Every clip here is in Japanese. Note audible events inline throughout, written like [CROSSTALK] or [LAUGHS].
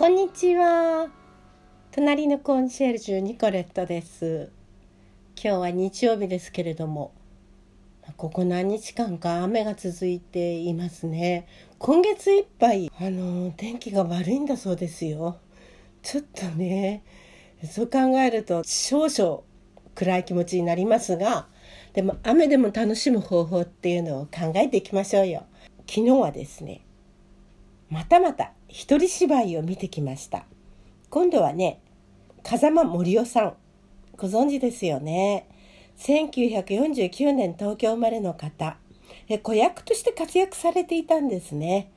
こんにちは。隣のコンシェルジュニコレットです。今日は日曜日ですけれども、ここ何日間か雨が続いていますね。今月いっぱいあの天気が悪いんだそうですよ。ちょっとね、そう考えると少々暗い気持ちになりますが、でも雨でも楽しむ方法っていうのを考えていきましょうよ。昨日はですね、またまた一人芝居を見てきました。今度はね、風間森夫さん。ご存知ですよね。1949年東京生まれの方。え子役として活躍されていたんですね。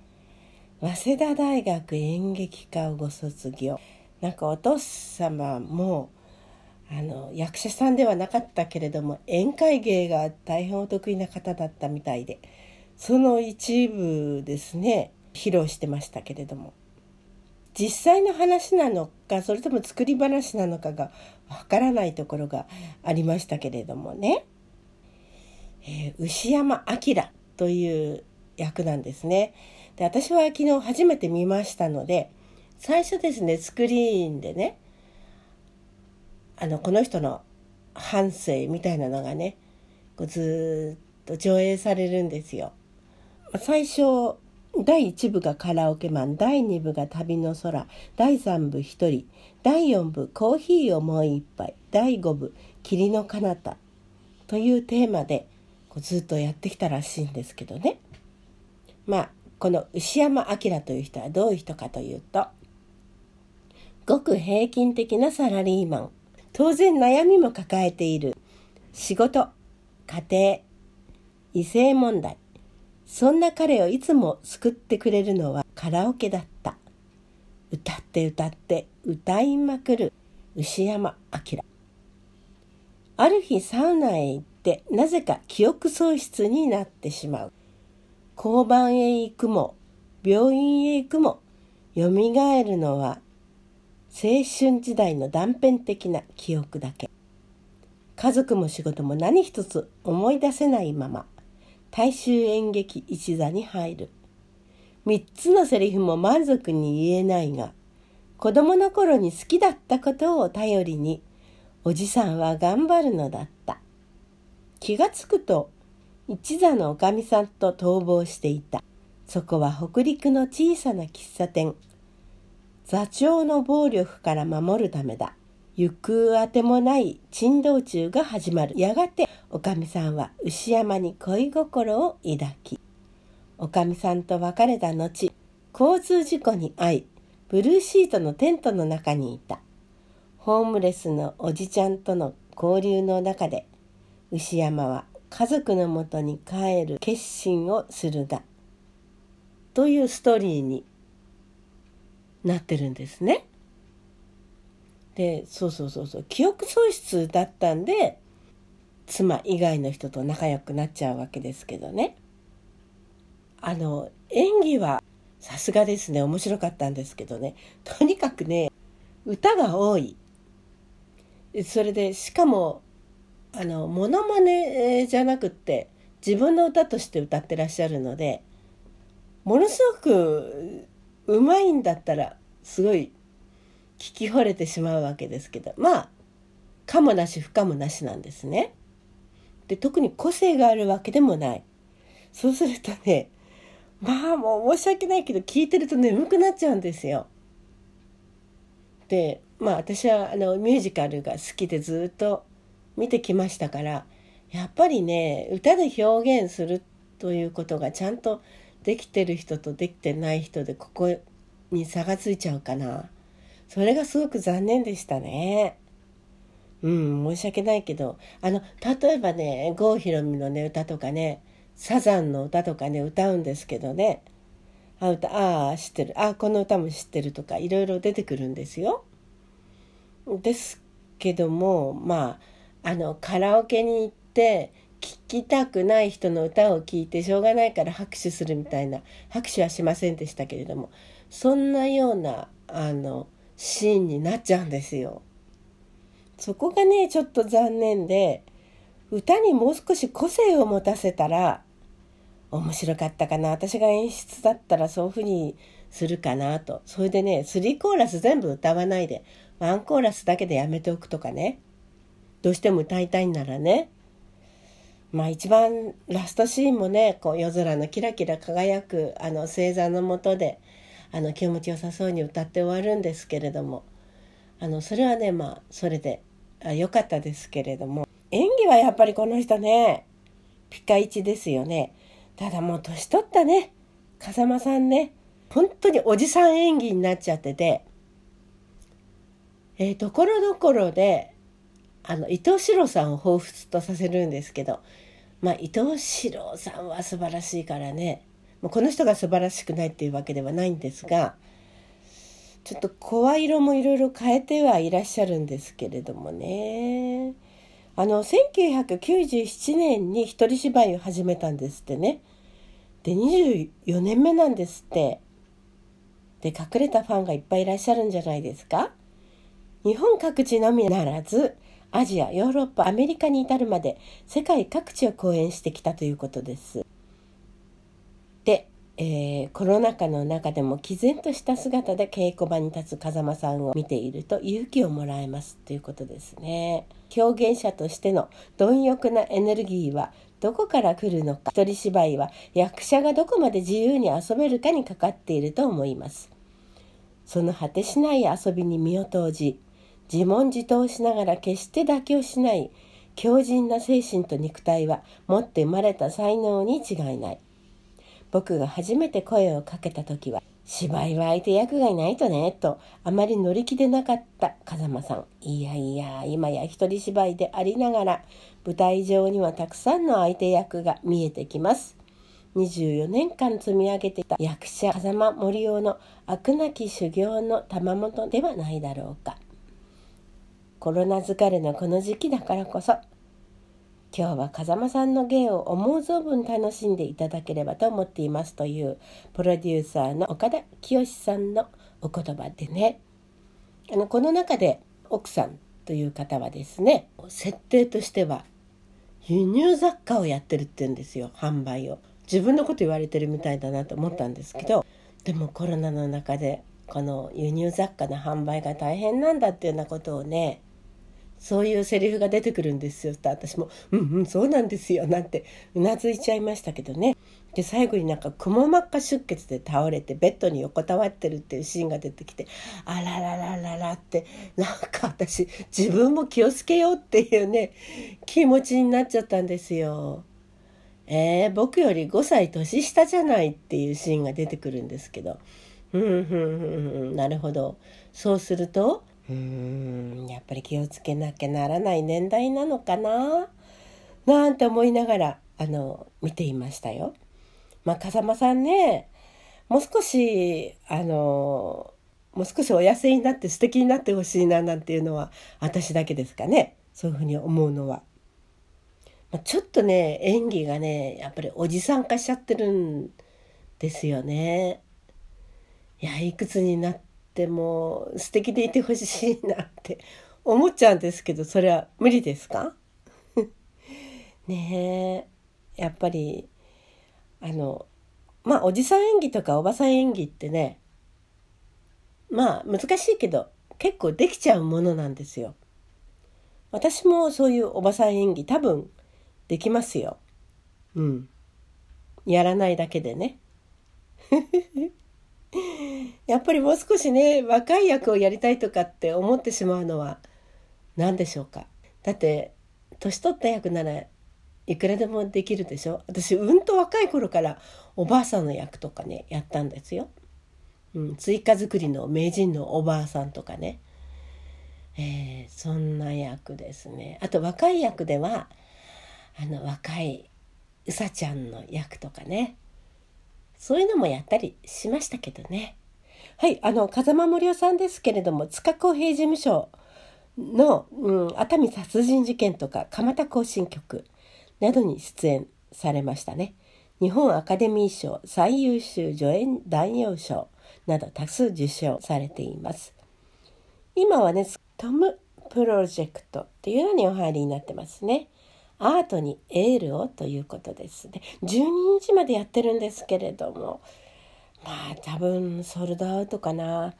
早稲田大学演劇科をご卒業。なんかお父様もあの役者さんではなかったけれども宴会芸が大変お得意な方だったみたいでその一部ですね披露してましたけれども実際の話なのかそれとも作り話なのかがわからないところがありましたけれどもね、えー、牛山明という役なんですね。で私は昨日初めて見ましたので最初ですねスクリーンでねあのこの人の半生みたいなのがねこうずっと上映されるんですよ。最初第1部がカラオケマン第2部が旅の空第3部一人第4部コーヒーをもう一杯第5部霧の彼方というテーマでこうずっとやってきたらしいんですけどね。まあこの牛山明という人はどういう人かというとごく平均的なサラリーマン当然悩みも抱えている仕事家庭異性問題そんな彼をいつも救ってくれるのはカラオケだった。歌って歌って歌いまくる牛山明。ある日サウナへ行ってなぜか記憶喪失になってしまう。交番へ行くも病院へ行くも蘇るのは青春時代の断片的な記憶だけ。家族も仕事も何一つ思い出せないまま大衆演劇一座に入る。三つのセリフも満足に言えないが、子供の頃に好きだったことを頼りに、おじさんは頑張るのだった。気がつくと、一座のおかみさんと逃亡していた。そこは北陸の小さな喫茶店。座長の暴力から守るためだ。行くあてもない珍道中が始まる。やがて、おかみさんは牛山に恋心を抱き、おかみさんと別れた後、交通事故に遭い、ブルーシートのテントの中にいた。ホームレスのおじちゃんとの交流の中で、牛山は家族のもとに帰る決心をするが、というストーリーになってるんですね。でそうそうそうそう。記憶喪失だったんで妻以外の人と仲良くなっちゃうわけですけどね。あの演技はさすがですね。面白かったんですけどね。とにかくね歌が多い。それでしかもあのモノマネじゃなくって自分の歌として歌ってらっしゃるのでものすごくうまいんだったらすごい聞き惚れてしまうわけですけどまあ可もなし不可もなしなんですね。で特に個性があるわけでもない。そうするとねまあもう申し訳ないけど聞いてると眠くなっちゃうんですよ。でまあ私はあのミュージカルが好きでずっと見てきましたからやっぱりね歌で表現するということがちゃんとできてる人とできてない人でここに差がついちゃうかな。それがすごく残念でしたね。うん、申し訳ないけど、あの、例えばね、郷ひろみのね、歌とかね、サザンの歌とかね、歌うんですけどね、あ、歌、ああ、知ってる、あこの歌も知ってるとか、いろいろ出てくるんですよ。ですけども、まあ、あの、カラオケに行って、聞きたくない人の歌を聴いてしょうがないから拍手するみたいな拍手はしませんでしたけれどもそんなようなあのシーンになっちゃうんですよ。そこがねちょっと残念で歌にもう少し個性を持たせたら面白かったかな。私が演出だったらそういうふうにするかなと。それでね3コーラス全部歌わないでワンコーラスだけでやめておくとかね。どうしても歌いたいんならね。まあ一番ラストシーンもねこう夜空のキラキラ輝くあの星座の下であの気持ちよさそうに歌って終わるんですけれども。あのそれはねまあそれで良かったですけれども。演技はやっぱりこの人ねピカイチですよね。ただもう年取ったね風間さんね本当におじさん演技になっちゃってて。え、ところどころであの伊藤四郎さんを彷彿とさせるんですけど。まあ伊藤四郎さんは素晴らしいからね。もうこの人が素晴らしくないっていうわけではないんですがちょっと声色もいろいろ変えてはいらっしゃるんですけれどもね。あの1997年に一人芝居を始めたんですってね。で24年目なんですって。で隠れたファンがいっぱいいらっしゃるんじゃないですか。日本各地のみならずアジアヨーロッパアメリカに至るまで世界各地を講演してきたということです。えー、コロナ禍の中でも毅然とした姿で稽古場に立つ風間さんを見ていると勇気をもらえますということですね。表現者としての貪欲なエネルギーはどこから来るのか一人芝居は役者がどこまで自由に遊べるかにかかっていると思いますその果てしない遊びに身を投じ自問自答しながら決して妥協しない強靭な精神と肉体は持って生まれた才能に違いない僕が初めて声をかけた時は芝居は相手役がいないとねとあまり乗り気でなかった風間さん。いやいや今や一人芝居でありながら舞台上にはたくさんの相手役が見えてきます。24年間積み上げていた役者風間森夫の飽くなき修行の賜物ではないだろうか。コロナ疲れのこの時期だからこそ今日は風間さんの芸を思う存分楽しんでいただければと思っていますというプロデューサーの岡田清さんのお言葉でね。あのこの中で奥さんという方はですね設定としては輸入雑貨をやってるって言うんですよ販売を。自分のこと言われてるみたいだなと思ったんですけどでもコロナの中でこの輸入雑貨の販売が大変なんだっていうようなことをねそういうセリフが出てくるんですよって私も「うんうんそうなんですよ」なんてうなずいちゃいましたけどね。で最後になんかくも膜下出血で倒れてベッドに横たわってるっていうシーンが出てきてあらららららってなんか私自分も気をつけようっていうね気持ちになっちゃったんですよ。えー、僕より5歳年下じゃないっていうシーンが出てくるんですけど。うんうんうんうんなるほど。そうするとうんやっぱり気をつけなきゃならない年代なのかな？なんて思いながらあの見ていましたよ。まあ風間さんねもう少しあのもう少しお痩せになって素敵になってほしいななんていうのは私だけですかねそういうふうに思うのは。まあ、ちょっとね演技がねやっぱりおじさん化しちゃってるんですよね。いやいくつになってってもう素敵でいてほしいなって [LAUGHS] 思っちゃうんですけどそれは無理ですか？[LAUGHS] ねえやっぱりあのまあおじさん演技とかおばさん演技ってねまあ難しいけど結構できちゃうものなんですよ。私もそういうおばさん演技多分できますよ。うん。やらないだけでね。[LAUGHS] やっぱりもう少しね若い役をやりたいとかって思ってしまうのは何でしょうか。だって年取った役ならいくらでもできるでしょ。私うんと若い頃からおばあさんの役とかねやったんですよ。うん、追加作りの名人のおばあさんとかね、えー、そんな役ですね。あと若い役ではあの若いうさちゃんの役とかね。そういうのもやったりしましたけどね。はい、あの、風間森夫さんですけれども、塚公平事務所の、うん、熱海殺人事件とか、蒲田行進曲などに出演されましたね。日本アカデミー賞最優秀助演男優賞など多数受賞されています。今はね、トムプロジェクトっていうのにお入りになってますね。アートにエールをということですね12日までやってるんですけれどもまあ多分ソールドアウトかな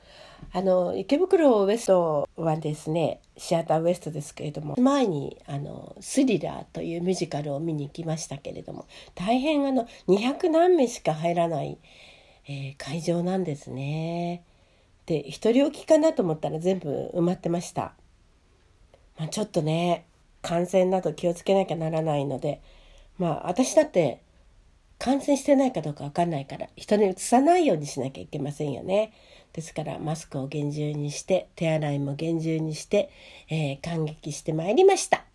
あの池袋ウエストはですねシアターウエストですけれども前にあのスリラーというミュージカルを見に行きましたけれども大変あの200何名しか入らない、えー、会場なんですね。で一人置きかなと思ったら全部埋まってました。まあ、ちょっとね感染など気をつけなきゃならないのでまあ私だって感染してないかどうか分かんないから人にうつさないようにしなきゃいけませんよね。ですからマスクを厳重にして手洗いも厳重にして、えー、感激してまいりました。